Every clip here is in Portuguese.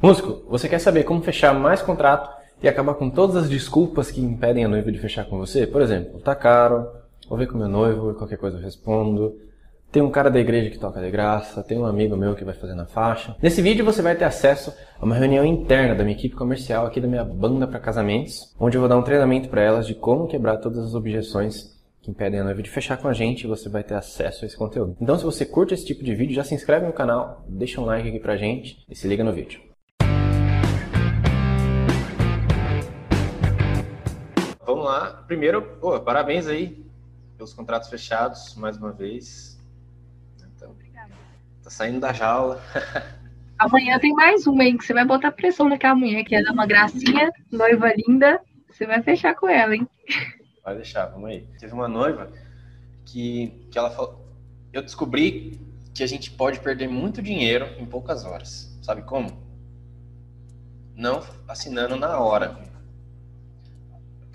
Músico, você quer saber como fechar mais contrato e acabar com todas as desculpas que impedem a noiva de fechar com você? Por exemplo, tá caro, vou ver com meu noivo, qualquer coisa eu respondo. Tem um cara da igreja que toca de graça, tem um amigo meu que vai fazer na faixa. Nesse vídeo você vai ter acesso a uma reunião interna da minha equipe comercial aqui da minha banda para casamentos, onde eu vou dar um treinamento para elas de como quebrar todas as objeções que impedem a noiva de fechar com a gente e você vai ter acesso a esse conteúdo. Então se você curte esse tipo de vídeo, já se inscreve no canal, deixa um like aqui pra gente e se liga no vídeo. Lá. Primeiro, pô, parabéns aí pelos contratos fechados, mais uma vez. Então, Obrigada. Tá saindo da jaula. Amanhã tem mais uma aí que você vai botar pressão naquela mulher que é uma gracinha, noiva linda. Você vai fechar com ela, hein? Vai deixar, vamos aí. Teve uma noiva que, que ela falou. Eu descobri que a gente pode perder muito dinheiro em poucas horas. Sabe como? Não assinando na hora.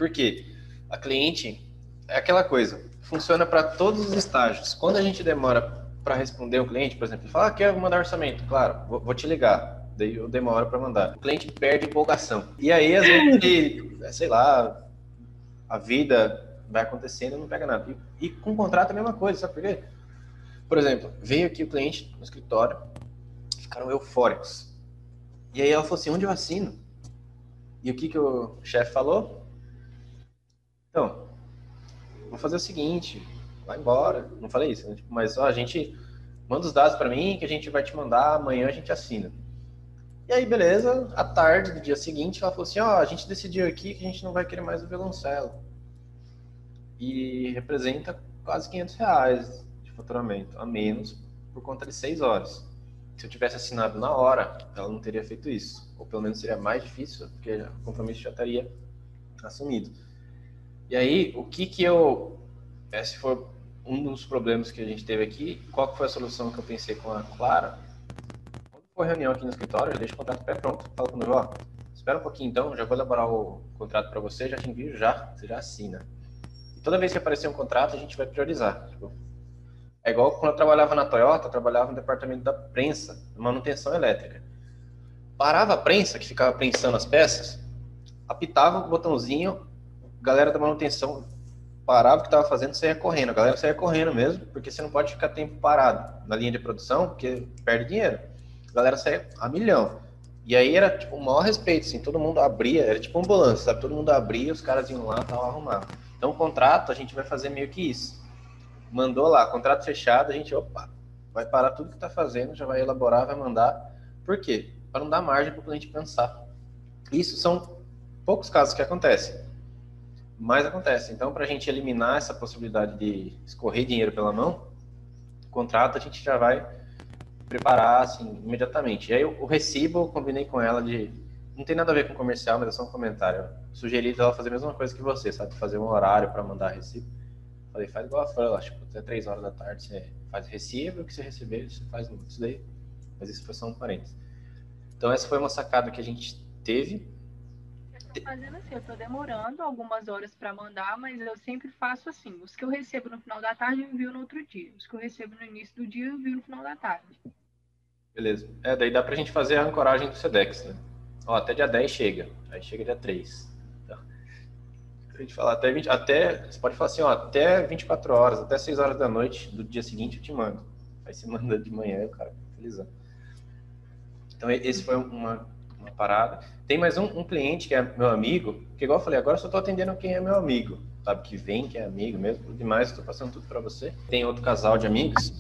Por quê? A cliente é aquela coisa, funciona para todos os estágios. Quando a gente demora para responder o cliente, por exemplo, fala, ah, quer mandar orçamento? Claro, vou, vou te ligar. Daí eu demoro para mandar. O cliente perde empolgação. E aí, às vezes, sei lá, a vida vai acontecendo e não pega nada. E, e com o contrato é a mesma coisa, sabe por quê? Por exemplo, veio aqui o cliente no escritório, ficaram eufóricos. E aí ela falou assim, onde eu assino? E o que, que o chefe falou? Então, vou fazer o seguinte, vai embora. Não falei isso, né? tipo, mas ó, a gente manda os dados para mim que a gente vai te mandar, amanhã a gente assina. E aí, beleza, à tarde do dia seguinte, ela falou assim, ó, a gente decidiu aqui que a gente não vai querer mais o violoncelo. E representa quase 500 reais de faturamento, a menos, por conta de 6 horas. Se eu tivesse assinado na hora, ela não teria feito isso. Ou pelo menos seria mais difícil, porque o compromisso já estaria assumido. E aí, o que que eu... Esse foi um dos problemas que a gente teve aqui. Qual que foi a solução que eu pensei com a Clara? Quando for reunião aqui no escritório, eu deixo o contrato pré-pronto. Fala com o ó, espera um pouquinho então, já vou elaborar o contrato para você, já te envio já, você já assina. E toda vez que aparecer um contrato, a gente vai priorizar. Tipo, é igual quando eu trabalhava na Toyota, eu trabalhava no departamento da prensa, manutenção elétrica. Parava a prensa, que ficava prensando as peças, apitava o botãozinho, galera da manutenção parava o que estava fazendo, saía correndo. A galera saía correndo mesmo, porque você não pode ficar tempo parado na linha de produção, porque perde dinheiro. A galera saía a milhão. E aí era tipo o maior respeito, assim, todo mundo abria, era tipo ambulância, sabe? Todo mundo abria, os caras iam lá, tal, arrumar. Então o contrato a gente vai fazer meio que isso. Mandou lá, contrato fechado, a gente, opa, vai parar tudo que está fazendo, já vai elaborar, vai mandar. Por quê? Para não dar margem para o cliente pensar. Isso são poucos casos que acontecem mais acontece. Então, para a gente eliminar essa possibilidade de escorrer dinheiro pela mão, o contrato a gente já vai preparar assim imediatamente. E aí o, recibo eu combinei com ela de não tem nada a ver com comercial, mas é só um comentário. Eu sugeri ela fazer a mesma coisa que você, sabe, fazer um horário para mandar recibo. Falei, faz igual a Fran, acho que até três horas da tarde você faz recibo, o que você receber, você faz isso daí. Mas isso foi só um parênteses. Então essa foi uma sacada que a gente teve tô fazendo assim, eu tô demorando algumas horas para mandar, mas eu sempre faço assim. Os que eu recebo no final da tarde, eu envio no outro dia. Os que eu recebo no início do dia, eu envio no final da tarde. Beleza. É, daí dá pra gente fazer a ancoragem do SEDEX, né? Ó, até dia 10 chega. Aí chega dia 3. Então, a gente fala até 20, até, você pode falar assim, ó, até 24 horas, até 6 horas da noite do dia seguinte eu te mando. Aí você manda de manhã, o cara felizão. Então esse foi uma uma parada. Tem mais um, um, cliente que é meu amigo, que igual eu falei, agora eu só tô atendendo quem é meu amigo, sabe? Que vem, que é amigo mesmo, demais, estou passando tudo para você. Tem outro casal de amigos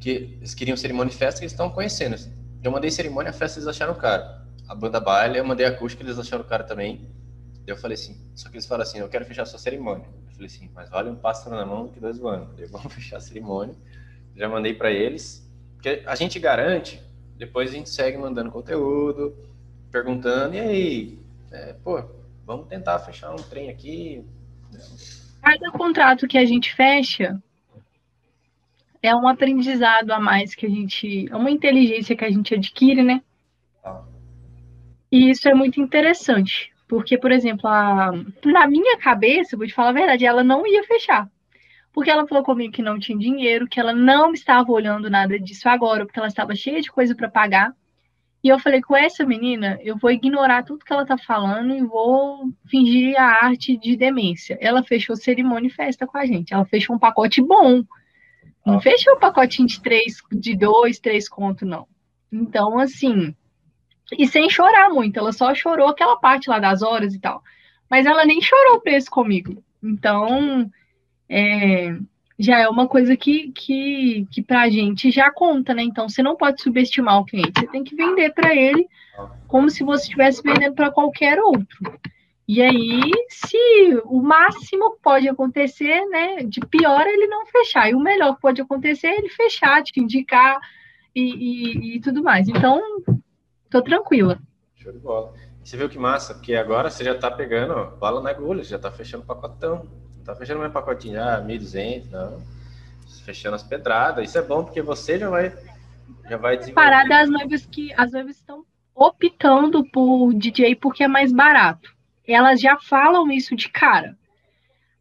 que eles queriam cerimônia e festa que eles estão conhecendo. Eu mandei cerimônia, a festa eles acharam caro. A banda baile, eu mandei acústica, eles acharam caro também. Eu falei assim, só que eles falaram assim, eu quero fechar sua cerimônia. Eu falei assim, mas vale um pássaro na mão que dois voando. Eu vamos fechar a cerimônia. Já mandei para eles, porque a gente garante, depois a gente segue mandando conteúdo, perguntando, e aí, é, pô, vamos tentar fechar um trem aqui. Cada contrato que a gente fecha é um aprendizado a mais que a gente. É uma inteligência que a gente adquire, né? Ah. E isso é muito interessante. Porque, por exemplo, a, na minha cabeça, vou te falar a verdade, ela não ia fechar. Porque ela falou comigo que não tinha dinheiro, que ela não estava olhando nada disso agora, porque ela estava cheia de coisa para pagar. E eu falei, com essa menina, eu vou ignorar tudo que ela tá falando e vou fingir a arte de demência. Ela fechou cerimônia e festa com a gente. Ela fechou um pacote bom. Não ah. fechou um pacotinho de três, de dois, três contos, não. Então, assim, e sem chorar muito. Ela só chorou aquela parte lá das horas e tal. Mas ela nem chorou o preço comigo. Então, é, já é uma coisa que, que, que para a gente já conta, né? Então você não pode subestimar o cliente, você tem que vender para ele como se você estivesse vendendo para qualquer outro. E aí, se o máximo pode acontecer, né, de pior é ele não fechar, e o melhor que pode acontecer é ele fechar, te indicar e, e, e tudo mais. Então, tô tranquila. Show de bola. Você viu que massa, porque agora você já tá pegando bala na agulha, já tá fechando pacotão tá fechando meu pacotinho, ah, 1.200, não. Fechando as pedradas. Isso é bom porque você já vai, já vai desenvolver. Parada as noivas que as noivas estão optando por DJ porque é mais barato. Elas já falam isso de cara.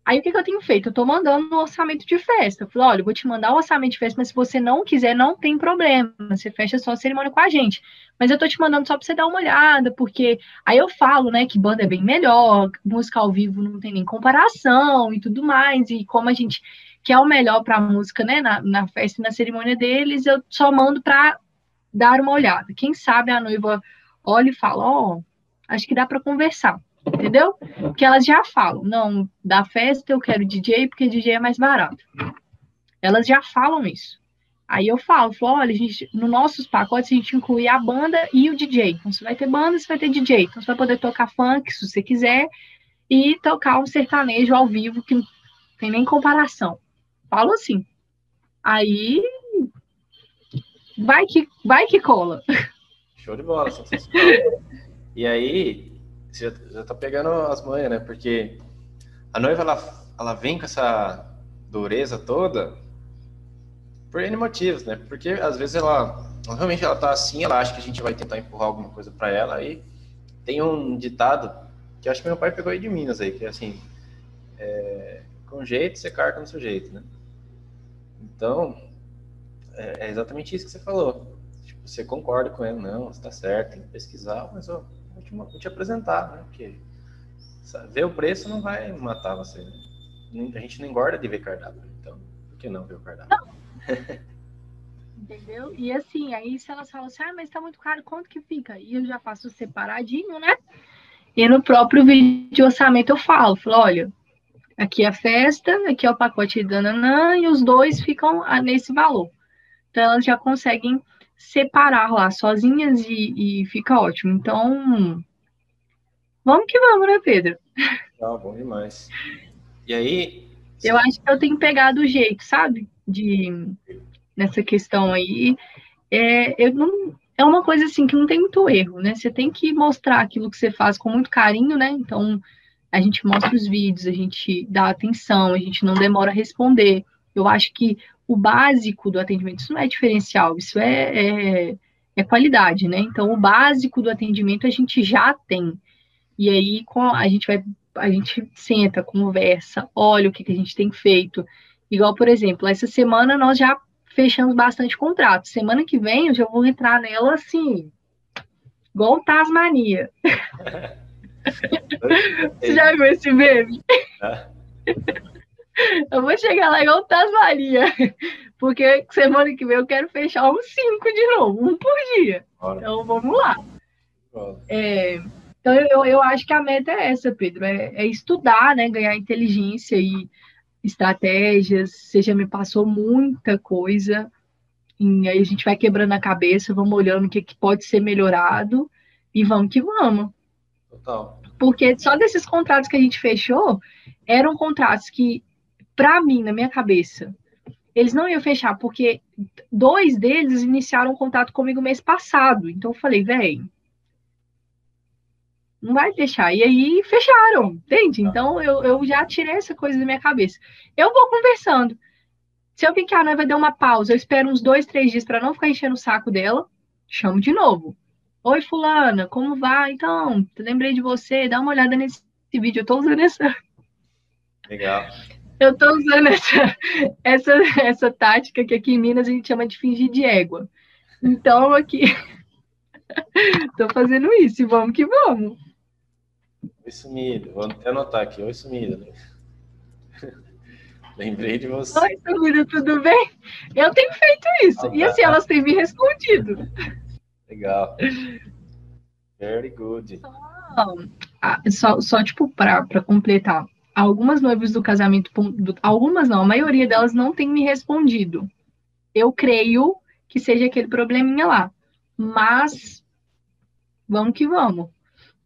Aí o que, que eu tenho feito? Eu tô mandando um orçamento de festa. Eu falei, olha, eu vou te mandar o um orçamento de festa, mas se você não quiser, não tem problema. Você fecha só a cerimônia com a gente. Mas eu tô te mandando só pra você dar uma olhada, porque aí eu falo, né, que banda é bem melhor, música ao vivo não tem nem comparação e tudo mais. E como a gente quer o melhor pra música, né, na, na festa e na cerimônia deles, eu só mando pra dar uma olhada. Quem sabe a noiva olha e fala, ó, oh, acho que dá para conversar entendeu? Porque elas já falam, não, da festa eu quero DJ porque DJ é mais barato. Elas já falam isso. Aí eu falo, falo olha, gente, no nossos pacotes a gente inclui a banda e o DJ. Então, você vai ter banda, você vai ter DJ. Então, você vai poder tocar funk, se você quiser, e tocar um sertanejo ao vivo, que não tem nem comparação. Falo assim. Aí, vai que, vai que cola. Show de bola, E aí, você já, já tá pegando as manhas, né? Porque a noiva, ela, ela vem com essa dureza toda por N motivos, né? Porque às vezes ela, realmente ela tá assim, ela acha que a gente vai tentar empurrar alguma coisa para ela aí. Tem um ditado que acho que meu pai pegou aí de Minas aí, que é assim, é, com jeito você carca no sujeito, né? Então, é, é, exatamente isso que você falou. Tipo, você concorda com ele, não, você tá certo, tem que pesquisar, mas ó, vou te, vou te apresentar, né? Porque ver o preço não vai matar você. Né? A gente não engorda de ver cardápio, então por que não ver o cardápio? Entendeu? E assim, aí se elas falam assim, ah, mas tá muito caro, quanto que fica? E eu já faço separadinho, né? E no próprio vídeo de orçamento eu falo, falo, olha, aqui é a festa, aqui é o pacote de dananã, e os dois ficam nesse valor. Então elas já conseguem separar lá sozinhas e, e fica ótimo. Então, vamos que vamos, né, Pedro? Tá bom demais. E aí? Eu acho que eu tenho pegado o jeito, sabe? De nessa questão aí. É, eu não, é uma coisa assim que não tem muito erro, né? Você tem que mostrar aquilo que você faz com muito carinho, né? Então, a gente mostra os vídeos, a gente dá atenção, a gente não demora a responder. Eu acho que o básico do atendimento, isso não é diferencial, isso é, é, é qualidade, né? Então, o básico do atendimento a gente já tem. E aí a gente vai, a gente senta, conversa, olha o que, que a gente tem feito. Igual, por exemplo, essa semana nós já fechamos bastante contratos. Semana que vem eu já vou entrar nela assim, igual Tasmania. Você já viu esse meme? Eu vou chegar lá igual Tasmania. Porque semana que vem eu quero fechar uns cinco de novo, um por dia. Bora. Então vamos lá. É, então eu, eu acho que a meta é essa, Pedro, é, é, estudar, né? Ganhar inteligência e estratégias. Você já me passou muita coisa. E aí a gente vai quebrando a cabeça, vamos olhando o que, que pode ser melhorado e vamos que vamos. Total. Porque só desses contratos que a gente fechou, eram contratos que para mim, na minha cabeça, eles não iam fechar, porque dois deles iniciaram contato comigo mês passado. Então eu falei, velho, não vai fechar. E aí fecharam, entende? Tá. Então eu, eu já tirei essa coisa da minha cabeça. Eu vou conversando. Se eu vi que a noiva deu uma pausa, eu espero uns dois, três dias para não ficar enchendo o saco dela, chamo de novo. Oi, fulana, como vai? Então, lembrei de você, dá uma olhada nesse vídeo, eu tô usando essa. Legal. Eu estou usando essa, essa, essa tática que aqui em Minas a gente chama de fingir de égua. Então, aqui. Tô fazendo isso e vamos que vamos. Oi, sumido. Vou até anotar aqui. Oi, sumido. Lembrei de você. Oi, sumido, tudo bem? Eu tenho feito isso. e assim, elas têm me respondido. Legal. Very good. Só, só, só tipo, para completar. Algumas noivas do casamento, algumas não, a maioria delas não tem me respondido. Eu creio que seja aquele probleminha lá. Mas vamos que vamos.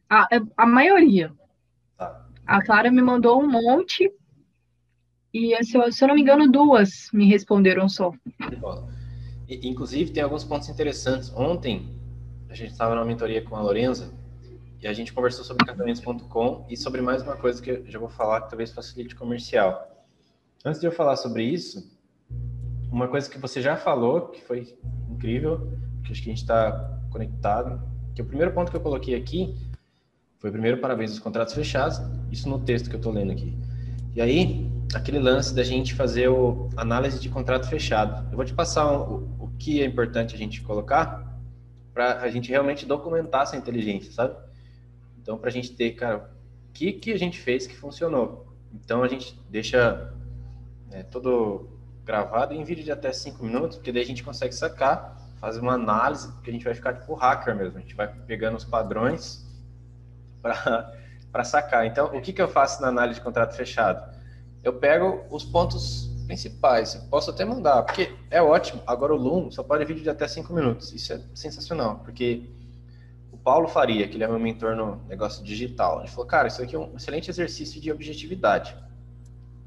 A, a maioria. Tá. A Clara me mandou um monte e, se eu, se eu não me engano, duas me responderam só. Inclusive, tem alguns pontos interessantes. Ontem, a gente estava numa mentoria com a Lorenza e a gente conversou sobre casamentos.com e sobre mais uma coisa que eu já vou falar que talvez facilite comercial. Antes de eu falar sobre isso, uma coisa que você já falou, que foi incrível, que acho que a gente está conectado, que o primeiro ponto que eu coloquei aqui foi primeiro parabéns aos contratos fechados, isso no texto que eu estou lendo aqui. E aí, aquele lance da gente fazer o análise de contrato fechado. Eu vou te passar o, o que é importante a gente colocar para a gente realmente documentar essa inteligência, sabe? Então, para a gente ter, cara, o que, que a gente fez que funcionou. Então, a gente deixa é, todo gravado em vídeo de até 5 minutos, porque daí a gente consegue sacar, fazer uma análise, porque a gente vai ficar tipo hacker mesmo. A gente vai pegando os padrões para sacar. Então, o que, que eu faço na análise de contrato fechado? Eu pego os pontos principais. Eu posso até mandar, porque é ótimo. Agora o Loom só pode vídeo de até 5 minutos. Isso é sensacional, porque Paulo Faria, que ele é meu mentor no negócio digital, ele falou, cara, isso aqui é um excelente exercício de objetividade.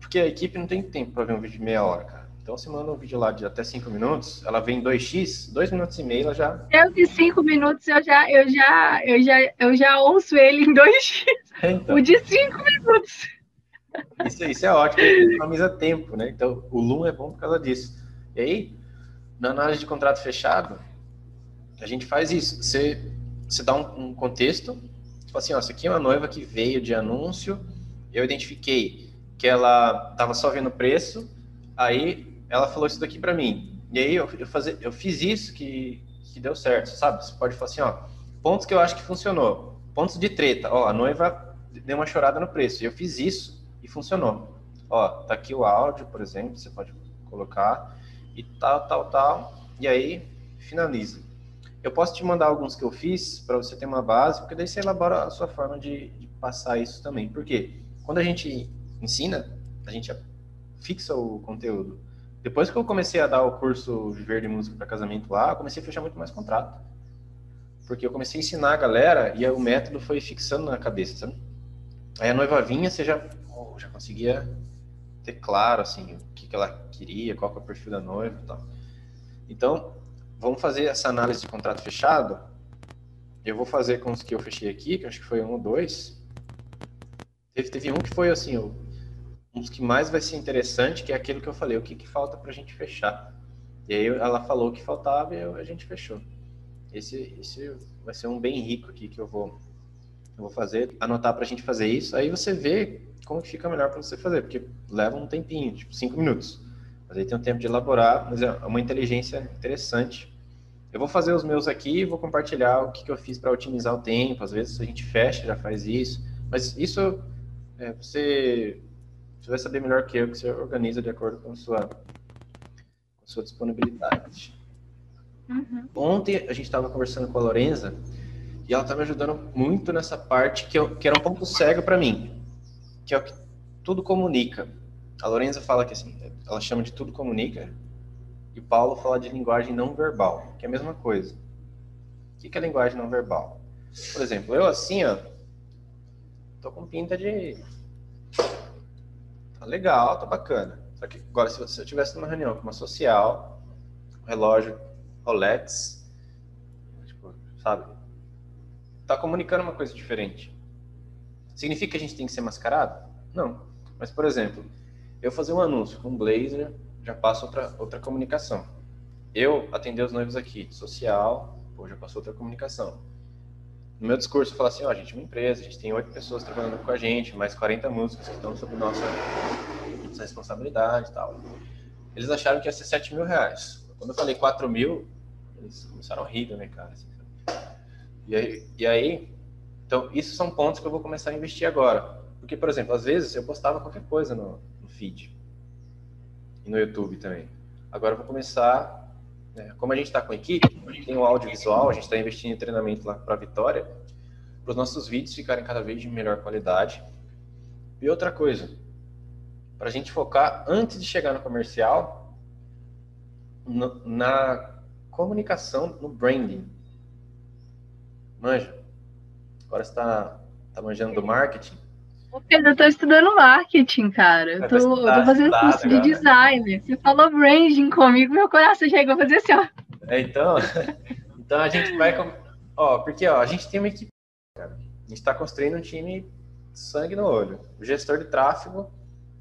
Porque a equipe não tem tempo para ver um vídeo de meia hora, cara. Então você manda um vídeo lá de até 5 minutos, ela vem 2x, 2 minutos e meio, ela já. Eu de 5 minutos eu já, eu já, eu já, eu já ouço ele em 2x. É, então. O de 5 minutos. Isso, isso é ótimo, economiza tempo, né? Então, o Loom é bom por causa disso. E aí, na análise de contrato fechado, a gente faz isso. Você, você dá um, um contexto, tipo assim, ó, isso aqui é uma noiva que veio de anúncio, eu identifiquei que ela estava só vendo preço, aí ela falou isso daqui para mim. E aí eu, eu, fazer, eu fiz isso que, que deu certo, sabe? Você pode falar assim, ó, pontos que eu acho que funcionou. Pontos de treta. Ó, a noiva deu uma chorada no preço. Eu fiz isso e funcionou. Ó, tá aqui o áudio, por exemplo, você pode colocar e tal, tal, tal, e aí finaliza. Eu posso te mandar alguns que eu fiz para você ter uma base, porque daí você elabora a sua forma de, de passar isso também. Porque quando a gente ensina, a gente fixa o conteúdo. Depois que eu comecei a dar o curso Viver de Música para Casamento lá, eu comecei a fechar muito mais contrato. Porque eu comecei a ensinar a galera e o método foi fixando na cabeça, sabe? Aí a noiva vinha, você já já conseguia ter claro assim o que, que ela queria, qual que é o perfil da noiva e tal. Então, vamos fazer essa análise de contrato fechado. Eu vou fazer com os que eu fechei aqui, que acho que foi um ou dois. Teve, teve um que foi assim, um dos que mais vai ser interessante, que é aquilo que eu falei, o que, que falta para a gente fechar. E aí ela falou o que faltava e eu, a gente fechou. Esse, esse vai ser um bem rico aqui que eu vou, eu vou fazer, anotar para a gente fazer isso. Aí você vê como que fica melhor para você fazer, porque leva um tempinho, tipo cinco minutos. Mas aí tem um tempo de elaborar, mas é uma inteligência interessante. Eu vou fazer os meus aqui e vou compartilhar o que, que eu fiz para otimizar o tempo. Às vezes a gente fecha, já faz isso. Mas isso é, você, você vai saber melhor que eu, que você organiza de acordo com a sua, com a sua disponibilidade. Uhum. Ontem a gente estava conversando com a Lorenza e ela está me ajudando muito nessa parte que, eu, que era um ponto cego para mim que é o que tudo comunica. A Lorenza fala que assim, ela chama de tudo comunica, e Paulo fala de linguagem não verbal, que é a mesma coisa. O que é linguagem não verbal? Por exemplo, eu assim, ó, tô com pinta de. Tá legal, tá bacana. Só que agora, se você estivesse numa reunião com uma social, um relógio Rolex, tipo, sabe? Tá comunicando uma coisa diferente. Significa que a gente tem que ser mascarado? Não. Mas, por exemplo, eu fazer um anúncio com um blazer, já passo outra, outra comunicação. Eu atender os noivos aqui, social, pô, já passou outra comunicação. No meu discurso, eu falo assim, ó, a gente é uma empresa, a gente tem oito pessoas trabalhando com a gente, mais 40 músicas que estão sob nossa, nossa responsabilidade e tal. Eles acharam que ia ser 7 mil reais. Quando eu falei 4 mil, eles começaram a rir, né, cara? Assim, E aí, e aí, então, isso são pontos que eu vou começar a investir agora. Porque, por exemplo, às vezes eu postava qualquer coisa no, no feed. E no YouTube também. Agora eu vou começar, né, como a gente está com equipe, a gente tem um audiovisual, a gente está investindo em treinamento lá para a Vitória, para os nossos vídeos ficarem cada vez de melhor qualidade. E outra coisa, para a gente focar antes de chegar no comercial, no, na comunicação, no branding. Manja. Agora você está tá manjando do marketing. Pedro, eu tô estudando marketing, cara. Eu tô, eu tô fazendo curso de design. Você falou branding comigo, meu coração chegou a fazer assim, ó. É, então, então a gente vai. Ó, porque ó, a gente tem uma equipe, cara. A gente está construindo um time sangue no olho. O gestor de tráfego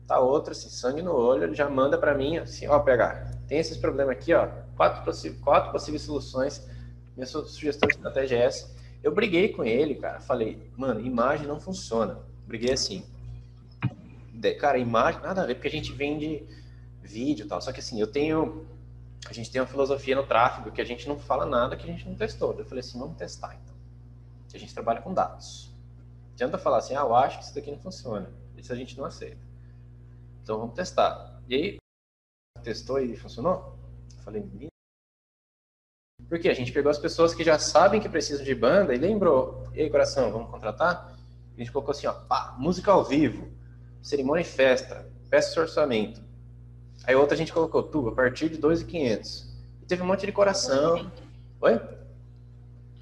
tá outro, assim, sangue no olho, ele já manda para mim, assim, ó, pegar. Tem esses problemas aqui, ó. Quatro, quatro possíveis soluções. Minha sugestão de estratégia é essa. Eu briguei com ele, cara. Falei, mano, imagem não funciona briguei assim. Cara, imagem, nada a ver, porque a gente vende vídeo e tal. Só que assim, eu tenho. A gente tem uma filosofia no tráfego que a gente não fala nada que a gente não testou. Eu falei assim, vamos testar então. A gente trabalha com dados. Adianta falar assim, ah, eu acho que isso daqui não funciona. Isso a gente não aceita. Então vamos testar. E aí, testou e funcionou? Eu falei, porque a gente pegou as pessoas que já sabem que precisam de banda e lembrou, e aí, coração, vamos contratar? A gente colocou assim, ó, pá, música ao vivo, cerimônia e festa, peça orçamento. Aí outra a gente colocou, tu, a partir de 2,500. E teve um monte de coração. Oi?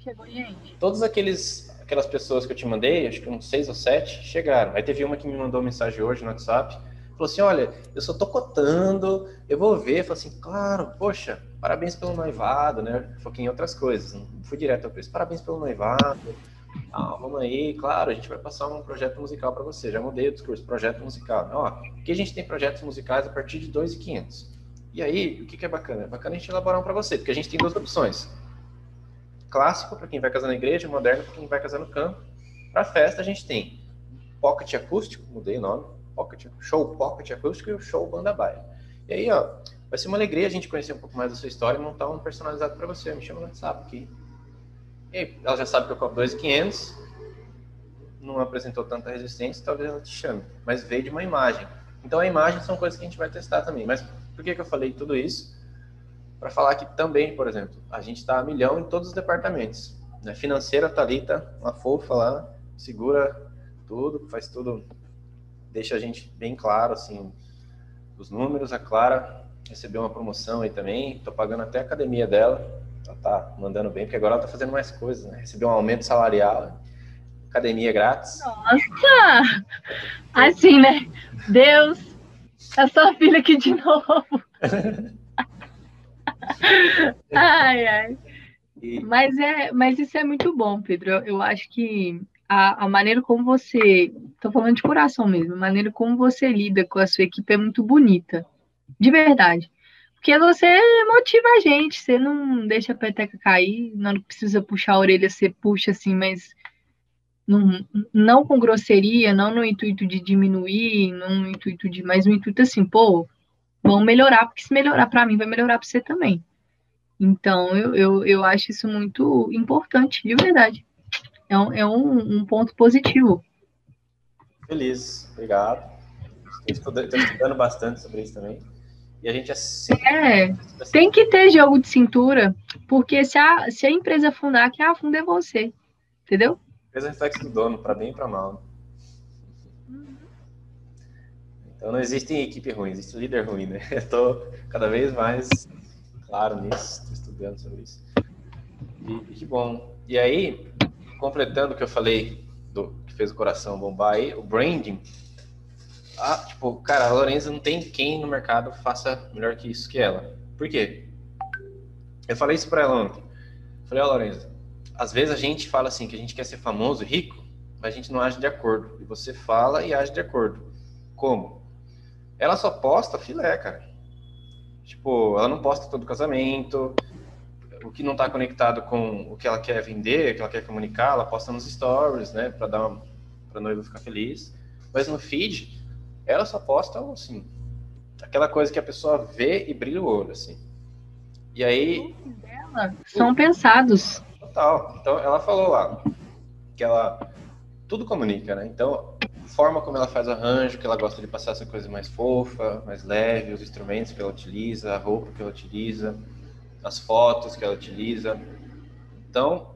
Chegou gente. Todos aqueles aquelas pessoas que eu te mandei, acho que uns seis ou sete, chegaram. Aí teve uma que me mandou mensagem hoje no WhatsApp, falou assim, olha, eu só tô cotando, eu vou ver. Falei assim, claro, poxa, parabéns pelo noivado, né? Foquei em outras coisas, não fui direto ao preço. Parabéns pelo noivado, ah, vamos aí, claro, a gente vai passar um projeto musical para você. Já mudei o discurso, projeto musical. Ó, aqui a gente tem projetos musicais a partir de 2.500. E aí, o que, que é bacana? É bacana a gente elaborar um para você, porque a gente tem duas opções. Clássico para quem vai casar na igreja, moderno para quem vai casar no campo. Para festa a gente tem pocket acústico, mudei o nome, pocket, show pocket acústico e o show banda baile. E aí, ó, vai ser uma alegria a gente conhecer um pouco mais da sua história e montar um personalizado para você. Me chama no WhatsApp aqui, e ela já sabe que eu cobro 2,500, não apresentou tanta resistência, talvez ela te chame. Mas veio de uma imagem. Então a imagem são coisas que a gente vai testar também. Mas por que, que eu falei tudo isso? Para falar que também, por exemplo, a gente está a milhão em todos os departamentos. Né? Financeira, Thalita, uma fofa lá, segura tudo, faz tudo, deixa a gente bem claro, assim, os números. A Clara recebeu uma promoção aí também, estou pagando até a academia dela ela tá mandando bem, porque agora ela tá fazendo mais coisas, né? Recebeu um aumento salarial, academia grátis. Nossa! Assim, né? Deus, é sua filha aqui de novo. ai, ai. E... Mas, é, mas isso é muito bom, Pedro. Eu, acho que a, a, maneira como você. Tô falando de coração mesmo, a maneira como você lida com a sua equipe é muito bonita. De verdade. Porque você motiva a gente, você não deixa a peteca cair, não precisa puxar a orelha, você puxa assim, mas não, não com grosseria, não no intuito de diminuir, não no intuito de, mas no intuito assim, pô, vão melhorar, porque se melhorar para mim, vai melhorar para você também. Então, eu, eu, eu acho isso muito importante, de verdade. É um, é um, um ponto positivo. Feliz, obrigado. Estou estudando bastante sobre isso também. E a gente é sempre... É, tem que ter jogo de cintura, porque se a, se a empresa afundar, quem afunda é você. Entendeu? Empresa reflexo do dono, para bem e para mal. Então não existe equipe ruim, existe líder ruim, né? Eu tô cada vez mais claro nisso, estou estudando sobre isso. E, e, que bom. E aí, completando o que eu falei do que fez o coração bombar aí, o branding ah, tipo, cara, a Lorenza não tem quem no mercado faça melhor que isso que ela. Por quê? Eu falei isso pra ela ontem. Falei, ó, Lorenza, às vezes a gente fala assim que a gente quer ser famoso, rico, mas a gente não age de acordo. E você fala e age de acordo. Como? Ela só posta filé, cara. Tipo, ela não posta todo casamento, o que não está conectado com o que ela quer vender, o que ela quer comunicar, ela posta nos stories, né, para dar para noiva ficar feliz. Mas no feed, ela só posta assim, aquela coisa que a pessoa vê e brilha o olho, assim. E aí. Dela são pensados. Total. Então, ela falou lá que ela tudo comunica, né? Então, forma como ela faz arranjo, que ela gosta de passar essa coisa mais fofa, mais leve, os instrumentos que ela utiliza, a roupa que ela utiliza, as fotos que ela utiliza. Então,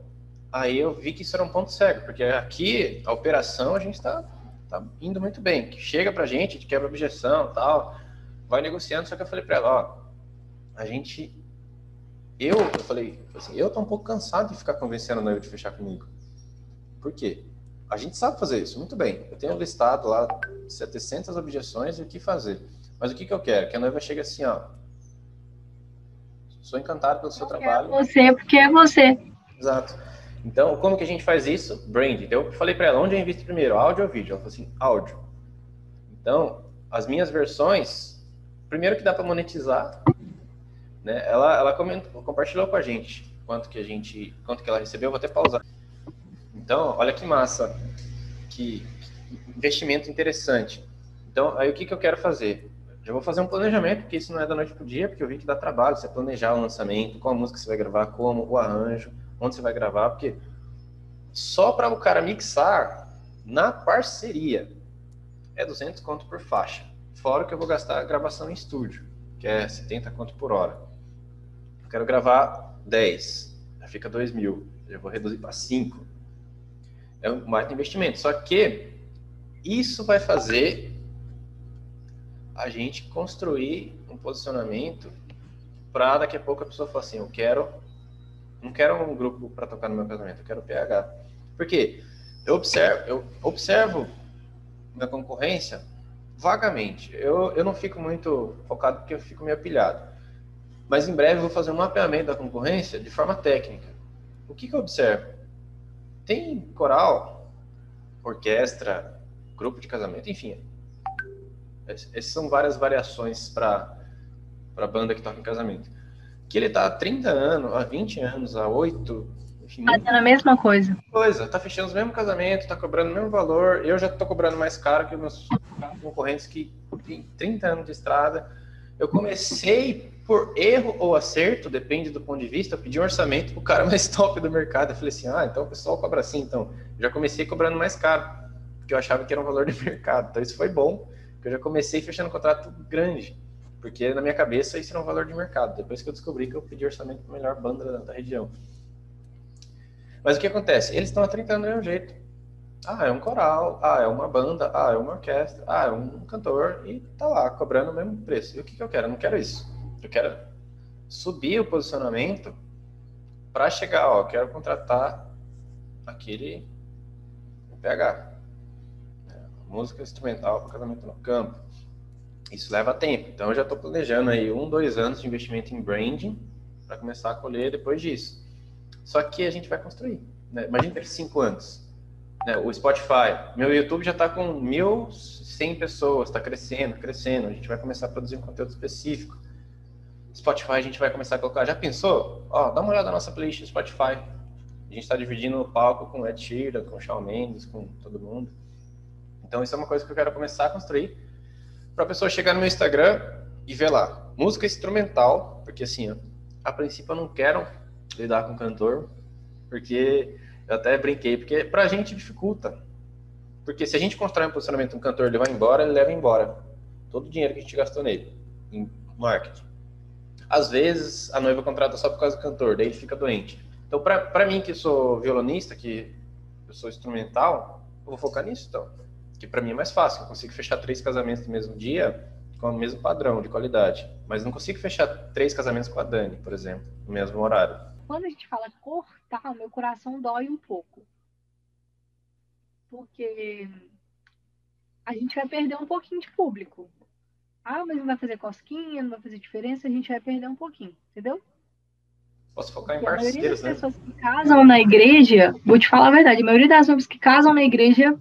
aí eu vi que isso era um ponto cego, porque aqui a operação a gente está tá indo muito bem. Que chega pra gente, gente quebra objeção tal, vai negociando, só que eu falei para ela, ó, a gente eu, eu falei, assim, eu tô um pouco cansado de ficar convencendo a noiva de fechar comigo. Por quê? A gente sabe fazer isso, muito bem. Eu tenho listado lá 700 objeções e o que fazer. Mas o que, que eu quero? Que a noiva chegue assim, ó. Sou encantado pelo seu eu trabalho. Você, porque é você. Exato. Então, como que a gente faz isso? Brand. Então, eu falei para ela, onde eu invisto primeiro, áudio ou vídeo? Ela falou assim, áudio. Então, as minhas versões, primeiro que dá para monetizar, né? Ela, ela comentou, compartilhou com a gente quanto que a gente, quanto que ela recebeu, vou até pausar. Então, olha que massa, que, que investimento interessante. Então, aí o que, que eu quero fazer? Já vou fazer um planejamento, porque isso não é da noite para o dia, porque eu vi que dá trabalho você planejar o lançamento, qual música você vai gravar, como, o arranjo, onde você vai gravar, porque só para o cara mixar na parceria é 200 conto por faixa. Fora que eu vou gastar a gravação em estúdio, que é 70 conto por hora. Eu quero gravar 10, já fica 2 mil. Eu vou reduzir para 5. É um baita investimento. Só que isso vai fazer a gente construir um posicionamento para daqui a pouco a pessoa falar assim, eu quero não quero um grupo para tocar no meu casamento, eu quero PH. Por quê? Eu observo, eu observo na concorrência vagamente. Eu, eu não fico muito focado porque eu fico meio pilhado. Mas em breve eu vou fazer um mapeamento da concorrência de forma técnica. O que, que eu observo? Tem coral, orquestra, grupo de casamento, enfim. Essas são várias variações para banda que toca em casamento. Que ele está há 30 anos, há 20 anos, há 8, enfim. Fazendo a mesma coisa. Coisa, tá fechando os mesmos casamentos, tá cobrando o mesmo valor. Eu já tô cobrando mais caro que os meus concorrentes que têm 30 anos de estrada. Eu comecei por erro ou acerto, depende do ponto de vista, eu pedi um orçamento pro cara mais top do mercado. Eu falei assim, ah, então o pessoal cobra assim, então. já comecei cobrando mais caro, porque eu achava que era um valor de mercado. Então isso foi bom, porque eu já comecei fechando um contrato grande, porque na minha cabeça isso era um valor de mercado. Depois que eu descobri que eu pedi orçamento para a melhor banda da, região. Mas o que acontece? Eles estão há 30 anos mesmo jeito. Ah, é um coral, ah, é uma banda, ah, é uma orquestra, ah, é um cantor, e tá lá, cobrando o mesmo preço. E o que, que eu quero? Eu não quero isso eu quero subir o posicionamento para chegar, ó, quero contratar aquele PH. É, música instrumental para casamento no campo. Isso leva tempo. Então eu já estou planejando aí um, dois anos de investimento em branding para começar a colher depois disso. Só que a gente vai construir. Né? Imagina daqui cinco anos. Né? O Spotify, meu YouTube já está com 1.100 pessoas, está crescendo, crescendo. A gente vai começar a produzir um conteúdo específico. Spotify a gente vai começar a colocar. Já pensou? Ó, dá uma olhada na nossa playlist do Spotify. A gente está dividindo o palco com Ed Sheeran, com Shawn Mendes, com todo mundo. Então isso é uma coisa que eu quero começar a construir para a pessoa chegar no meu Instagram e ver lá música instrumental, porque assim, ó, a princípio eu não quero lidar com cantor, porque eu até brinquei, porque para a gente dificulta. Porque se a gente constrói um posicionamento um cantor, ele vai embora, ele leva embora todo o dinheiro que a gente gastou nele em marketing. Às vezes a noiva contrata só por causa do cantor, daí ele fica doente. Então, para mim que sou violonista, que eu sou instrumental, eu vou focar nisso então. Que para mim é mais fácil, eu consigo fechar três casamentos no mesmo dia com o mesmo padrão de qualidade, mas não consigo fechar três casamentos com a Dani, por exemplo, no mesmo horário. Quando a gente fala cortar, meu coração dói um pouco. Porque a gente vai perder um pouquinho de público. Ah, mas não vai fazer cosquinha, não vai fazer diferença, a gente vai perder um pouquinho, entendeu? Posso focar em Porque parceiros, a maioria das né? pessoas que casam na igreja, vou te falar a verdade, a maioria das pessoas que casam na igreja,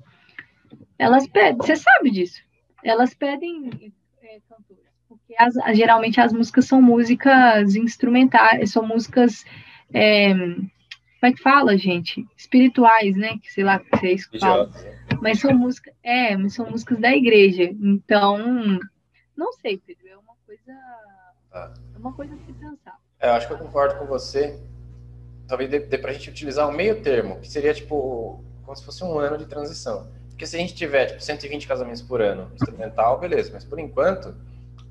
elas pedem, você sabe disso, elas pedem é, cantoras, porque as, geralmente as músicas são músicas instrumentais, são músicas, é, como é que fala, gente? Espirituais, né? Que sei lá que vocês falam. Mas são músicas, é, mas são músicas da igreja. Então, não sei, Pedro, é uma coisa. Tá. É uma coisa a se pensar. É, eu acho que eu concordo com você talvez dê, dê para a gente utilizar o meio termo, que seria tipo como se fosse um ano de transição. Porque se a gente tiver tipo, 120 casamentos por ano instrumental, beleza, mas por enquanto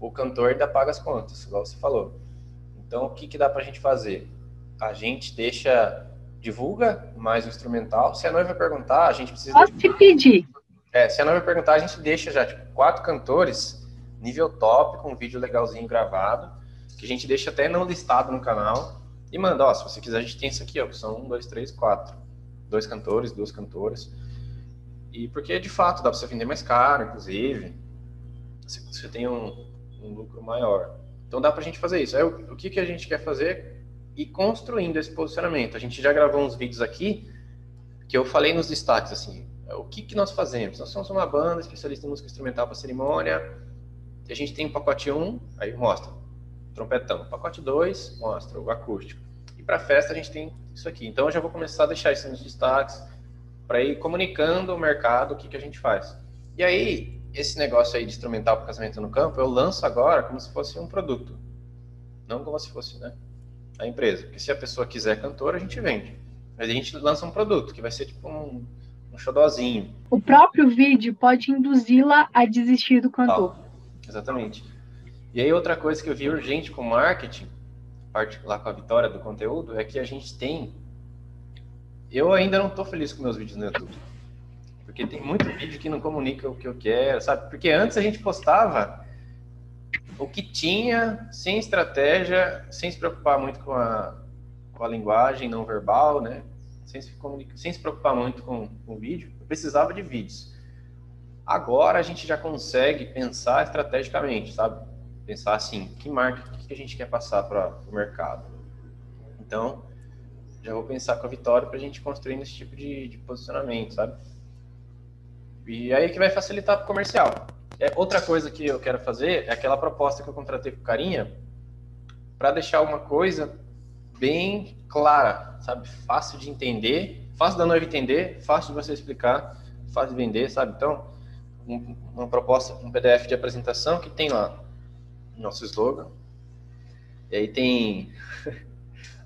o cantor ainda paga as contas, igual você falou. Então o que, que dá para a gente fazer? A gente deixa, divulga mais o instrumental. Se a noiva perguntar, a gente precisa. Posso te pedir? É, se a noiva perguntar, a gente deixa já tipo, quatro cantores, nível top, com um vídeo legalzinho gravado, que a gente deixa até não listado no canal e manda, ó, se você quiser, a gente tem isso aqui, ó, que são um, dois, três, quatro. Dois cantores, duas cantoras. E porque, de fato, dá para você vender mais caro, inclusive. Você tem um, um lucro maior. Então dá para a gente fazer isso. Aí, o, o que, que a gente quer fazer? E construindo esse posicionamento. A gente já gravou uns vídeos aqui que eu falei nos destaques, assim, o que, que nós fazemos? Nós somos uma banda especialista em música instrumental para cerimônia. A gente tem o pacote 1, aí mostra trompetão. Pacote 2 mostra o acústico. E para festa a gente tem isso aqui. Então eu já vou começar a deixar isso nos destaques para ir comunicando o mercado o que, que a gente faz. E aí, esse negócio aí de instrumental para casamento no campo, eu lanço agora como se fosse um produto. Não como se fosse né, a empresa. Porque se a pessoa quiser cantor, a gente vende. Mas a gente lança um produto, que vai ser tipo um, um xodózinho. O próprio vídeo pode induzi-la a desistir do cantor. Exatamente. E aí outra coisa que eu vi urgente com marketing, parte lá com a vitória do conteúdo, é que a gente tem. Eu ainda não estou feliz com meus vídeos no YouTube. Porque tem muito vídeo que não comunica o que eu quero, sabe? Porque antes a gente postava o que tinha, sem estratégia, sem se preocupar muito com a, com a linguagem não verbal, né? Sem se, sem se preocupar muito com, com o vídeo. Eu precisava de vídeos. Agora a gente já consegue pensar estrategicamente, sabe? pensar assim, que marca, o que a gente quer passar para o mercado. Então, já vou pensar com a Vitória para a gente construir esse tipo de, de, posicionamento, sabe? E aí que vai facilitar para o comercial. É, outra coisa que eu quero fazer é aquela proposta que eu contratei com o Carinha para deixar uma coisa bem clara, sabe? Fácil de entender, fácil da noiva entender, fácil de você explicar, fácil de vender, sabe? Então, um, uma proposta, um PDF de apresentação que tem lá nosso slogan. E aí tem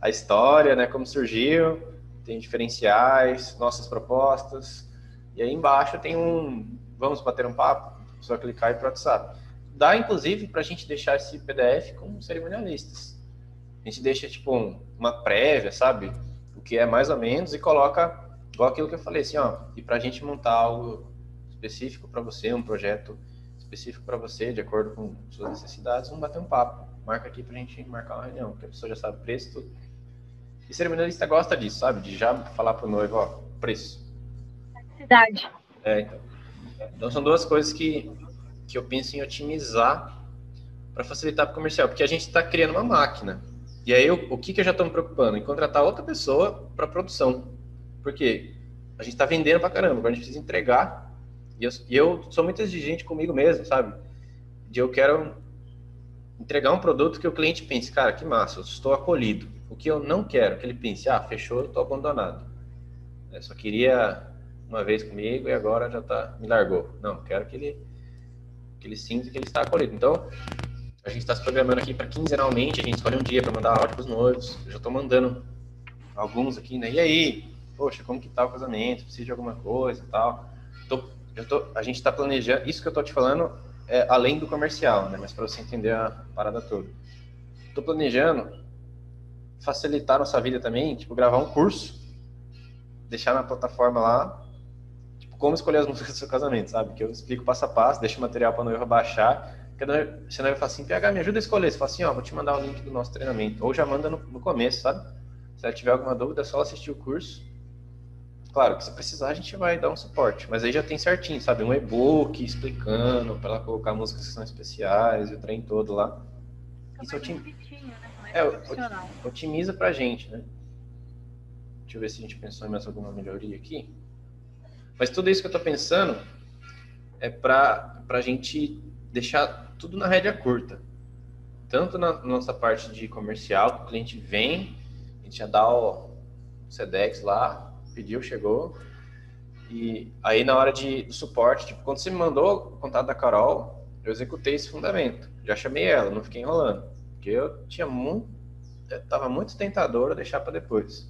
a história, né, como surgiu, tem diferenciais, nossas propostas. E aí embaixo tem um vamos bater um papo, só clicar e para WhatsApp. Dá inclusive para a gente deixar esse PDF com cerimonialistas. A gente deixa tipo um, uma prévia, sabe? O que é mais ou menos e coloca igual aquilo que eu falei assim, ó, e para a gente montar algo específico para você, um projeto específico para você, de acordo com suas necessidades, vamos bater um papo. Marca aqui para a gente marcar uma reunião, porque a pessoa já sabe o preço, tudo. E cerimonialista gosta disso, sabe? De já falar para o noivo, ó, preço. Necessidade. É, então. Então são duas coisas que, que eu penso em otimizar para facilitar para o comercial, porque a gente está criando uma máquina. E aí, eu, o que, que eu já estou me preocupando? Em contratar outra pessoa para produção. Porque a gente está vendendo para caramba, agora a gente precisa entregar e eu, e eu sou muito exigente comigo mesmo, sabe? De eu quero entregar um produto que o cliente pense, cara, que massa, eu estou acolhido. O que eu não quero, que ele pense, ah, fechou, eu estou abandonado. Eu só queria uma vez comigo e agora já tá, me largou. Não, quero que ele, que ele sinta que ele está acolhido. Então, a gente está se programando aqui para quinzenalmente, a gente escolhe um dia para mandar áudio para os noivos. Eu já estou mandando alguns aqui, né? E aí, poxa, como que tá o casamento? Precisa de alguma coisa e tal. Tô tô, a gente está planejando, isso que eu estou te falando é além do comercial, né? Mas para você entender a parada toda. Estou planejando facilitar nossa vida também, tipo, gravar um curso, deixar na plataforma lá, tipo, como escolher as músicas do seu casamento, sabe? Que eu explico passo a passo, deixo o material para a noiva baixar. Que a noiva, você não vai falar assim, PH, me ajuda a escolher. Você fala assim, ó, vou te mandar o link do nosso treinamento. Ou já manda no, no começo, sabe? Se ela tiver alguma dúvida, é só assistir o curso Claro que se precisar a gente vai dar um suporte, mas aí já tem certinho, sabe? Um e-book explicando para ela colocar músicas que são especiais o trem todo lá. Isso otim... né? é, otimiza pra gente, né? Deixa eu ver se a gente pensou em mais alguma melhoria aqui. Mas tudo isso que eu tô pensando é para a gente deixar tudo na rédea curta. Tanto na nossa parte de comercial, que o cliente vem, a gente já dá o SEDEX lá, pediu, chegou. E aí na hora de do suporte, tipo, quando você me mandou o contato da Carol, eu executei esse fundamento. Já chamei ela, não fiquei enrolando, porque eu tinha muito, tava muito tentador deixar para depois.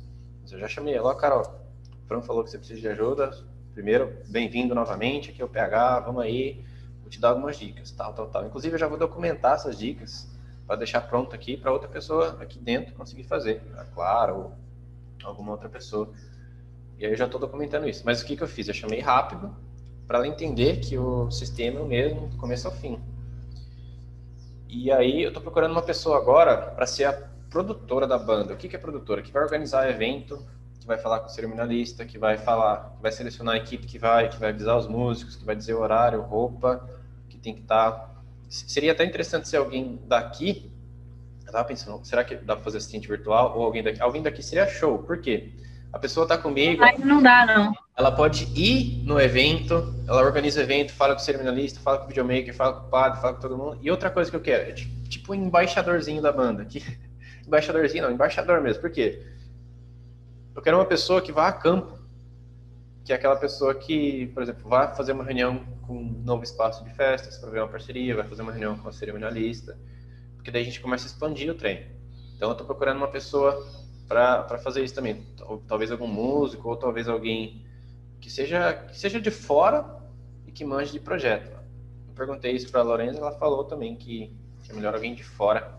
Eu já chamei ela, ó, Carol, o Fran falou que você precisa de ajuda. Primeiro, bem-vindo novamente, aqui é o PH, vamos aí, vou te dar algumas dicas, tal, tal, tal. Inclusive, eu já vou documentar essas dicas para deixar pronto aqui para outra pessoa aqui dentro conseguir fazer, é claro, ou alguma outra pessoa. E aí eu já estou documentando isso. Mas o que, que eu fiz? Eu chamei rápido para ela entender que o sistema é o mesmo do começo ao fim. E aí eu estou procurando uma pessoa agora para ser a produtora da banda. O que, que é produtora? Que vai organizar evento, que vai falar com o cerimonialista, que vai falar, que vai selecionar a equipe que vai, que vai avisar os músicos, que vai dizer o horário, roupa, que tem que estar. Tá... Seria até interessante ser alguém daqui. Eu tava pensando, será que dá para fazer assistente virtual ou alguém daqui? Alguém daqui seria show. Por quê? A pessoa está comigo. Aí não dá, não. Ela pode ir no evento, ela organiza o evento, fala com o cerimonialista, fala com o videomaker, fala com o padre, fala com todo mundo. E outra coisa que eu quero é tipo um embaixadorzinho da banda. Que... Embaixadorzinho, não, embaixador mesmo. Por quê? Eu quero uma pessoa que vá a campo. Que é aquela pessoa que, por exemplo, vai fazer uma reunião com um novo espaço de festas para ver uma parceria, vai fazer uma reunião com a cerimonialista. Porque daí a gente começa a expandir o trem. Então eu estou procurando uma pessoa para fazer isso também. Talvez algum músico, ou talvez alguém que seja, que seja de fora e que manje de projeto. Eu perguntei isso para a Lorenza, ela falou também que, que é melhor alguém de fora,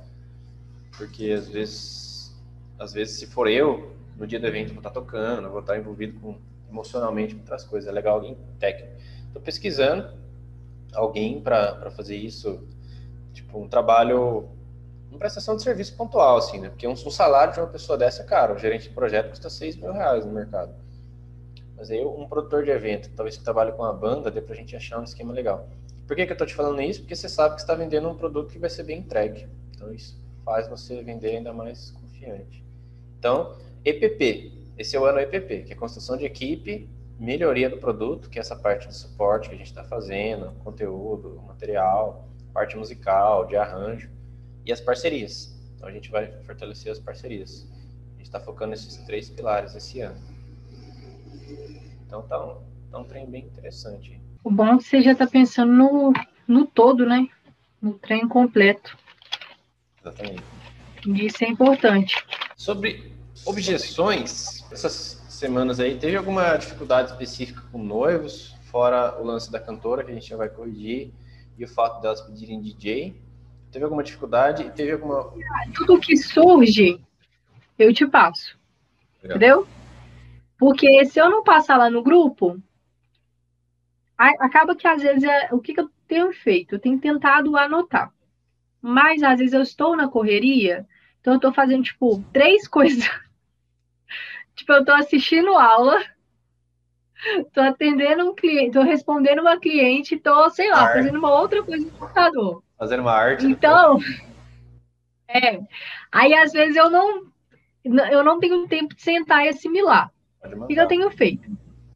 porque às vezes, às vezes se for eu, no dia do evento vou estar tocando, eu vou estar envolvido com, emocionalmente com outras coisas. É legal alguém técnico. Estou pesquisando alguém para fazer isso, tipo um trabalho uma prestação de serviço pontual, assim, né? Porque um, um salário de uma pessoa dessa é caro. O gerente de projeto custa 6 mil reais no mercado. Mas aí um produtor de evento, talvez que trabalhe com a banda, dê pra gente achar um esquema legal. Por que, que eu tô te falando isso? Porque você sabe que está vendendo um produto que vai ser bem entregue. Então isso faz você vender ainda mais confiante. Então, EPP. Esse é o ano EPP, que é construção de equipe, melhoria do produto, que é essa parte de suporte que a gente está fazendo, conteúdo, material, parte musical, de arranjo e as parcerias. Então a gente vai fortalecer as parcerias. A gente está focando nesses três pilares esse ano. Então tá um, tá um trem bem interessante. O bom é que você já está pensando no, no todo, né? No trem completo. Exatamente. Isso é importante. Sobre objeções, essas semanas aí, teve alguma dificuldade específica com noivos, fora o lance da cantora, que a gente já vai corrigir, e o fato delas pedirem DJ? Teve alguma dificuldade? Teve alguma. Tudo que surge, eu te passo. Legal. Entendeu? Porque se eu não passar lá no grupo, acaba que às vezes é, o que, que eu tenho feito? Eu tenho tentado anotar. Mas às vezes eu estou na correria, então eu estou fazendo, tipo, três coisas. tipo, eu estou assistindo aula, estou atendendo um cliente, estou respondendo uma cliente, estou, sei lá, fazendo uma outra coisa no computador. Fazendo uma arte. Então, é. Aí às vezes eu não, eu não tenho tempo de sentar e assimilar. O que eu tenho feito?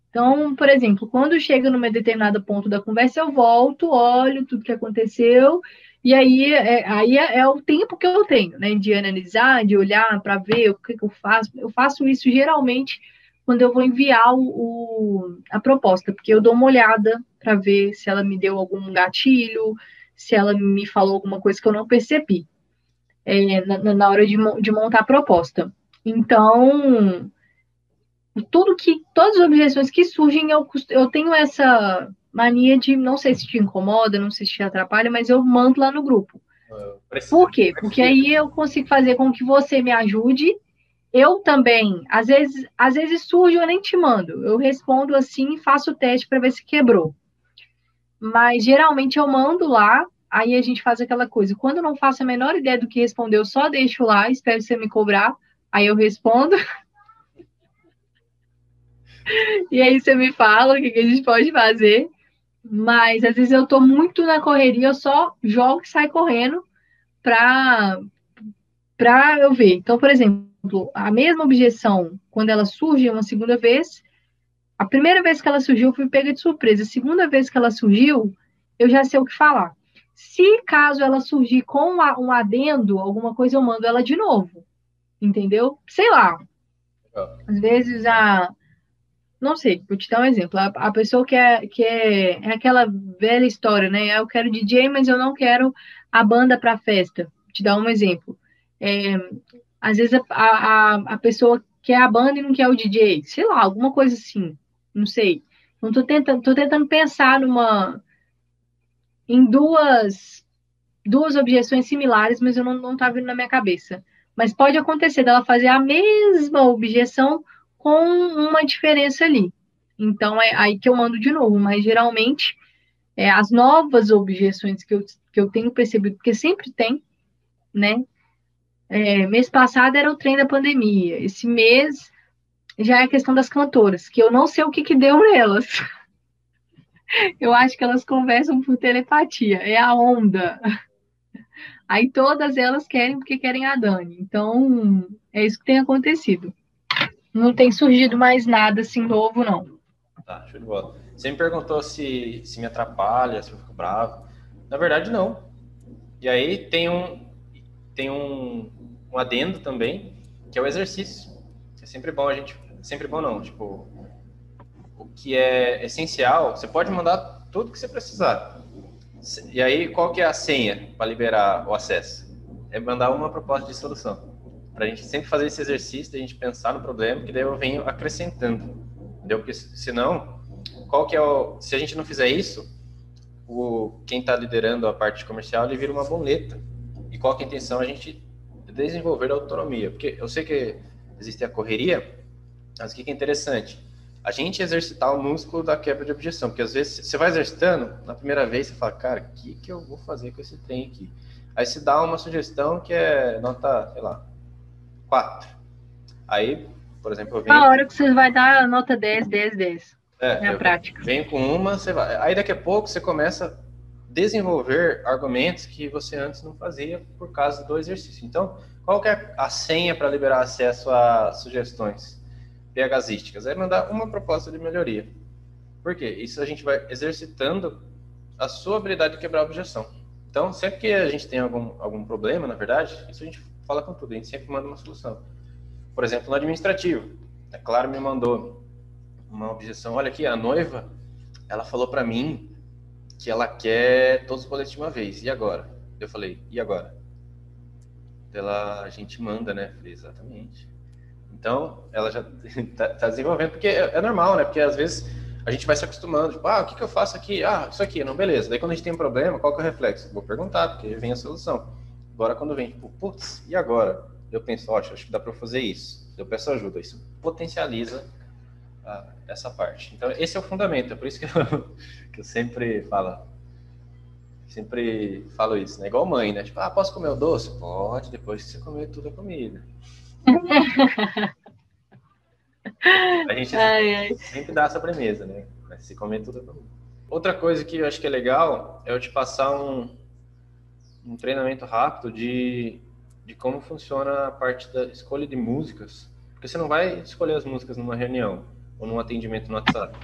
Então, por exemplo, quando chega num determinado ponto da conversa, eu volto, olho tudo que aconteceu, e aí é, aí é, é o tempo que eu tenho, né? De analisar, de olhar para ver o que, que, eu faço. Eu faço isso geralmente quando eu vou enviar o, o a proposta, porque eu dou uma olhada para ver se ela me deu algum gatilho, se ela me falou alguma coisa que eu não percebi é, na, na, hora de, de montar a proposta. Então, tudo que, todas as objeções que surgem, eu, eu tenho essa mania de, não sei se te incomoda, não sei se te atrapalha, mas eu mando lá no grupo. Por quê? Porque aí eu consigo fazer com que você me ajude. Eu também, às vezes, às vezes surge, eu nem te mando. Eu respondo assim e faço o teste para ver se quebrou. Mas geralmente eu mando lá, aí a gente faz aquela coisa. Quando eu não faço a menor ideia do que responder, eu só deixo lá, espero você me cobrar, aí eu respondo. e aí você me fala o que, que a gente pode fazer. Mas às vezes eu tô muito na correria, eu só jogo e saio correndo para para eu ver. Então, por exemplo, a mesma objeção, quando ela surge uma segunda vez, a primeira vez que ela surgiu, eu fui pega de surpresa. A segunda vez que ela surgiu, eu já sei o que falar. Se caso ela surgir com um adendo, alguma coisa, eu mando ela de novo. Entendeu? Sei lá. Às vezes a. Não sei, vou te dar um exemplo. A, a pessoa que, é, que é, é aquela velha história, né? Eu quero DJ, mas eu não quero a banda para festa. Vou te dar um exemplo. É, às vezes a, a, a pessoa quer a banda e não quer o DJ, sei lá, alguma coisa assim, não sei. Não tô tentando, tô tentando pensar numa em duas duas objeções similares, mas eu não, não tá vindo na minha cabeça. Mas pode acontecer dela fazer a mesma objeção com uma diferença ali. Então é aí que eu mando de novo, mas geralmente é, as novas objeções que eu, que eu tenho percebido, porque sempre tem, né? É, mês passado era o trem da pandemia, esse mês já é a questão das cantoras, que eu não sei o que, que deu nelas. Eu acho que elas conversam por telepatia, é a onda. Aí todas elas querem porque querem a Dani. Então, é isso que tem acontecido. Não tem surgido mais nada assim novo, não. Tá, show de bola. Você me perguntou se, se me atrapalha, se eu fico bravo. Na verdade, não. E aí tem um, tem um, um adendo também, que é o exercício. É sempre bom a gente. Sempre bom não, tipo. O que é essencial, você pode mandar tudo que você precisar. E aí, qual que é a senha para liberar o acesso? É mandar uma proposta de solução. Para a gente sempre fazer esse exercício, a gente pensar no problema, que daí eu venho acrescentando. Entendeu? Porque senão, qual que é o. Se a gente não fizer isso, o, quem está liderando a parte comercial ele vira uma boleta. E qual que é a intenção? A gente desenvolver a autonomia. Porque eu sei que existe a correria, mas o que é interessante? A gente exercitar o músculo da quebra de objeção. Porque às vezes você vai exercitando, na primeira vez você fala, cara, o que, que eu vou fazer com esse trem aqui? Aí se dá uma sugestão que é nota, sei lá, 4. Aí, por exemplo, eu venho... A hora que você vai dar nota 10, 10, 10. É, é a prática. Venho com uma, você vai... Aí daqui a pouco você começa desenvolver argumentos que você antes não fazia por causa do exercício. Então, qual que é a senha para liberar acesso a sugestões PHísticas? É mandar uma proposta de melhoria. Por quê? Isso a gente vai exercitando a sua habilidade de quebrar objeção. Então, sempre que a gente tem algum, algum problema, na verdade, isso a gente fala com tudo, a gente sempre manda uma solução. Por exemplo, no administrativo, é claro, me mandou uma objeção. Olha aqui, a noiva, ela falou para mim que ela quer todos os boletos de uma vez. E agora? Eu falei, e agora? Ela, a gente manda, né? falei, exatamente. Então, ela já está tá desenvolvendo, porque é, é, normal, né? Porque às vezes a gente vai se acostumando, tipo, ah, o que, que eu faço aqui? Ah, isso aqui, não, beleza. Daí quando a gente tem um problema, qual que é o reflexo? Vou perguntar, porque vem a solução. Agora, quando vem, tipo, putz, e agora? Eu penso, ó, acho que dá para fazer isso. Eu peço ajuda. Isso potencializa ah, essa parte. Então, esse é o fundamento. É por isso que eu, que eu sempre falo, sempre falo isso, né? Igual mãe, né? Tipo, ah, posso comer o doce? Pode, depois que você comer tudo a comida. a gente ai, ai. sempre dá essa premissa, né? Se comer tudo a comida. Outra coisa que eu acho que é legal é eu te passar um, um treinamento rápido de, de como funciona a parte da escolha de músicas. Porque você não vai escolher as músicas numa reunião ou num atendimento no WhatsApp.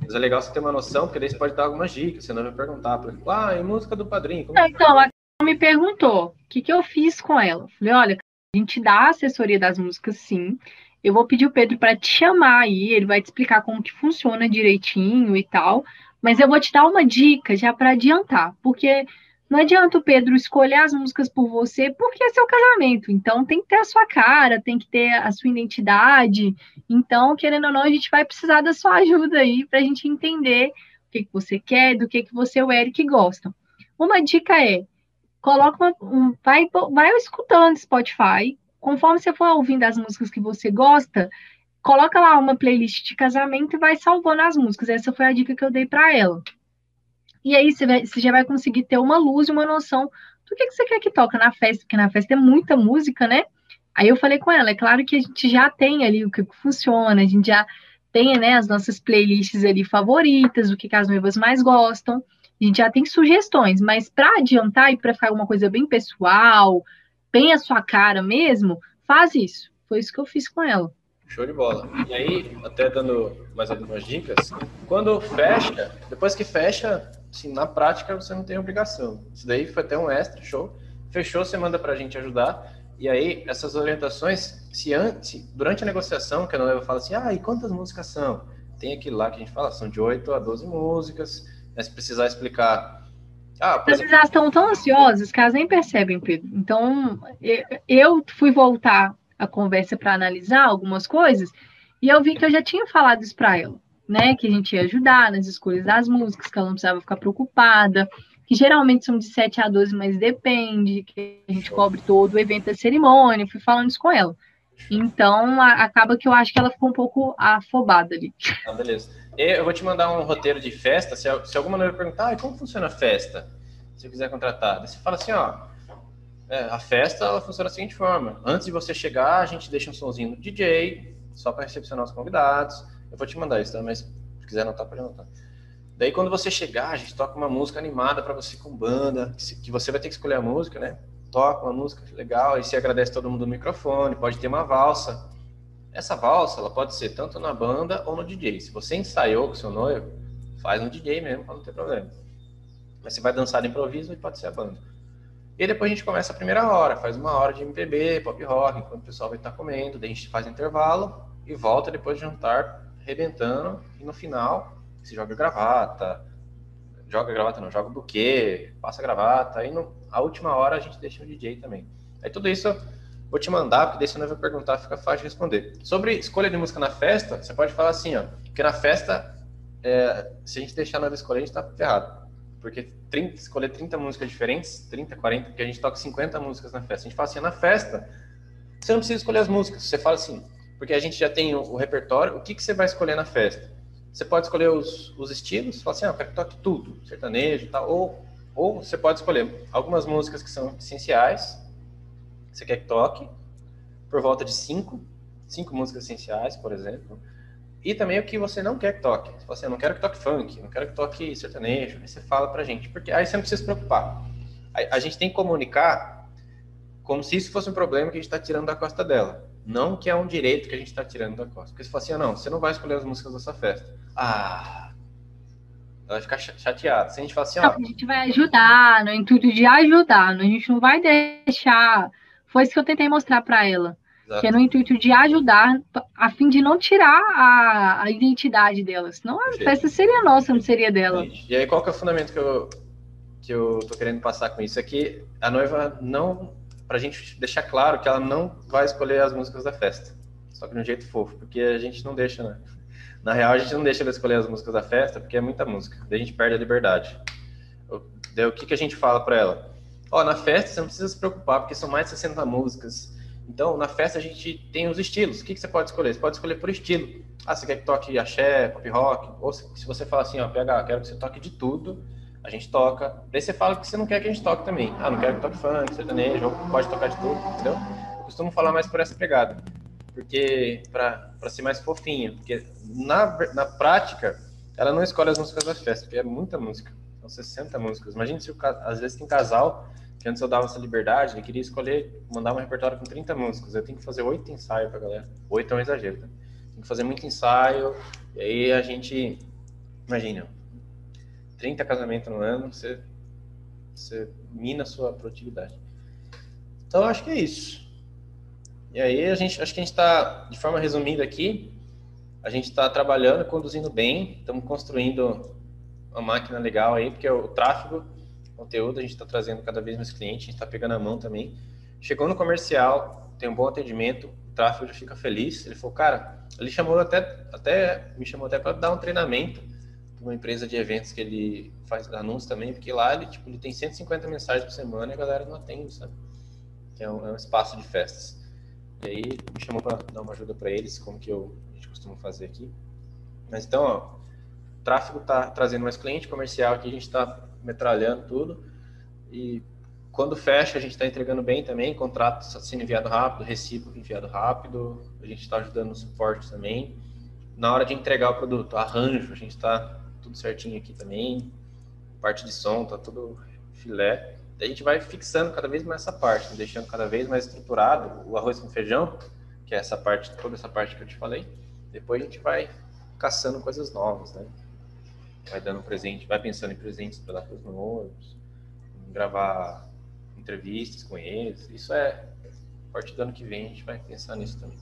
Mas é legal você ter uma noção, porque daí você pode dar algumas dicas, você não vai perguntar, por exemplo, ah, e música do padrinho? Como... Então, ela me perguntou o que, que eu fiz com ela. Falei, olha, a gente dá a assessoria das músicas, sim. Eu vou pedir o Pedro para te chamar aí, ele vai te explicar como que funciona direitinho e tal. Mas eu vou te dar uma dica já para adiantar, porque não adianta o Pedro escolher as músicas por você, porque é seu casamento. Então tem que ter a sua cara, tem que ter a sua identidade. Então, querendo ou não, a gente vai precisar da sua ajuda aí para a gente entender o que, que você quer, do que, que você e o Eric gostam. Uma dica é: coloca um, vai, vai escutando Spotify. Conforme você for ouvindo as músicas que você gosta, coloca lá uma playlist de casamento e vai salvando as músicas. Essa foi a dica que eu dei para ela. E aí você, vai, você já vai conseguir ter uma luz e uma noção do que, que você quer que toca na festa, porque na festa é muita música, né? Aí eu falei com ela, é claro que a gente já tem ali o que funciona, a gente já tem né, as nossas playlists ali favoritas, o que, que as noivas mais gostam, a gente já tem sugestões, mas para adiantar e para ficar uma coisa bem pessoal, bem a sua cara mesmo, faz isso. Foi isso que eu fiz com ela. Show de bola. E aí, até dando mais algumas dicas, quando fecha, depois que fecha, assim, na prática você não tem obrigação. Isso daí foi até um extra, show. Fechou, você manda para a gente ajudar. E aí, essas orientações, se antes, durante a negociação, que a noiva fala assim, ah, e quantas músicas são? Tem aquilo lá que a gente fala, são de 8 a 12 músicas, né, se precisar explicar. Ah, As estão tão ansiosas que elas nem percebem, Pedro. Então, eu fui voltar a conversa para analisar algumas coisas, e eu vi que eu já tinha falado isso para ela, né? Que a gente ia ajudar nas escolhas das músicas, que ela não precisava ficar preocupada, que geralmente são de 7 a 12, mas depende, que a gente cobre todo o evento da cerimônia, fui falando isso com ela. Então, a, acaba que eu acho que ela ficou um pouco afobada ali. Ah, beleza. Eu vou te mandar um roteiro de festa, se, se alguma noiva perguntar, ah, como funciona a festa? Se quiser contratar. Você fala assim, ó, é, a festa ela funciona da seguinte forma. Antes de você chegar, a gente deixa um somzinho no DJ, só para recepcionar os convidados. Eu vou te mandar isso, tá? Mas se quiser anotar, pode anotar. Daí, quando você chegar, a gente toca uma música animada para você com banda, que você vai ter que escolher a música, né? Toca uma música legal, aí você agradece todo mundo no microfone, pode ter uma valsa. Essa valsa, ela pode ser tanto na banda ou no DJ. Se você ensaiou com seu noivo, faz no DJ mesmo, para não ter problema. Mas você vai dançar de improviso e pode ser a banda. E depois a gente começa a primeira hora, faz uma hora de MPB, pop rock, enquanto o pessoal vai estar comendo, daí a gente faz intervalo e volta depois de jantar, arrebentando, e no final se joga gravata, joga gravata não, joga buquê, passa gravata, aí no, a última hora a gente deixa o DJ também. Aí tudo isso eu vou te mandar, porque daí você não vai perguntar, fica fácil de responder. Sobre escolha de música na festa, você pode falar assim, ó, que na festa, é, se a gente deixar na escolher, a gente tá ferrado. Porque 30, escolher 30 músicas diferentes, 30, 40, porque a gente toca 50 músicas na festa. A gente fala assim, na festa, você não precisa escolher as músicas, você fala assim, porque a gente já tem o, o repertório, o que, que você vai escolher na festa? Você pode escolher os, os estilos, falar assim, ah, eu quero que toque tudo, sertanejo e tal, ou, ou você pode escolher algumas músicas que são essenciais, você quer que toque, por volta de cinco, cinco músicas essenciais, por exemplo, e também o que você não quer que toque. Você fala assim, eu não quero que toque funk, não quero que toque sertanejo, aí você fala pra gente, porque aí você não precisa se preocupar. A, a gente tem que comunicar como se isso fosse um problema que a gente está tirando da costa dela. Não que é um direito que a gente está tirando da costa. Porque você fala assim, ah, não, você não vai escolher as músicas dessa festa. Ah, ela vai ficar chateada. Se a gente fala assim, ó... a gente vai ajudar, no intuito de ajudar. A gente não vai deixar... Foi isso que eu tentei mostrar para ela. Exato. Que é no intuito de ajudar, a fim de não tirar a, a identidade dela. Senão a festa seria nossa, não seria dela. E aí, qual que é o fundamento que eu, que eu tô querendo passar com isso? É que a noiva não para a gente deixar claro que ela não vai escolher as músicas da festa. Só que de um jeito fofo, porque a gente não deixa, né? Na real, a gente não deixa ela escolher as músicas da festa, porque é muita música. Daí a gente perde a liberdade. Daí o que, que a gente fala para ela? Ó, na festa você não precisa se preocupar, porque são mais de 60 músicas. Então, na festa a gente tem os estilos. O que, que você pode escolher? Você pode escolher por estilo. Ah, você quer que toque axé, pop rock? Ou se, se você fala assim, ó, PH, quero que você toque de tudo, a gente toca. Daí você fala que você não quer que a gente toque também. Ah, não quero que toque funk, sertanejo, pode tocar de tudo, entendeu? Eu costumo falar mais por essa pegada. Porque, para ser mais fofinho. Porque na, na prática, ela não escolhe as músicas da festa, porque é muita música. São 60 músicas. Imagina se o, às vezes tem casal que antes eu dava essa liberdade, ele queria escolher, mandar um repertório com 30 músicas. Eu tenho que fazer oito ensaios pra galera. Oito é um exagero, tá? Tem que fazer muito ensaio, e aí a gente. Imagina, 30 casamentos no ano, você, você mina a sua produtividade. Então, acho que é isso. E aí, a gente, acho que a gente está, de forma resumida aqui, a gente está trabalhando, conduzindo bem, estamos construindo uma máquina legal aí, porque o tráfego, conteúdo, a gente está trazendo cada vez mais clientes, a gente está pegando a mão também. Chegou no comercial, tem um bom atendimento, o tráfego já fica feliz. Ele falou, cara, ele chamou até, até me chamou até para dar um treinamento uma empresa de eventos que ele faz anúncios também, porque lá ele, tipo, ele tem 150 mensagens por semana e a galera não atende, sabe? É um, é um espaço de festas. E aí me chamou para dar uma ajuda para eles, como que eu, a gente costuma fazer aqui. Mas então, ó, o tráfego tá trazendo mais cliente comercial aqui, a gente está metralhando tudo. E quando fecha, a gente está entregando bem também, contrato sendo enviado rápido, recíproco enviado rápido, a gente está ajudando no suporte também. Na hora de entregar o produto, arranjo, a gente está tudo certinho aqui também. Parte de som, tá tudo filé. A gente vai fixando cada vez mais essa parte, deixando cada vez mais estruturado o arroz com feijão, que é essa parte, toda essa parte que eu te falei. Depois a gente vai caçando coisas novas, né? Vai dando presente, vai pensando em presentes para dar para os noivos, gravar entrevistas com eles. Isso é a partir do ano que vem a gente vai pensar nisso também.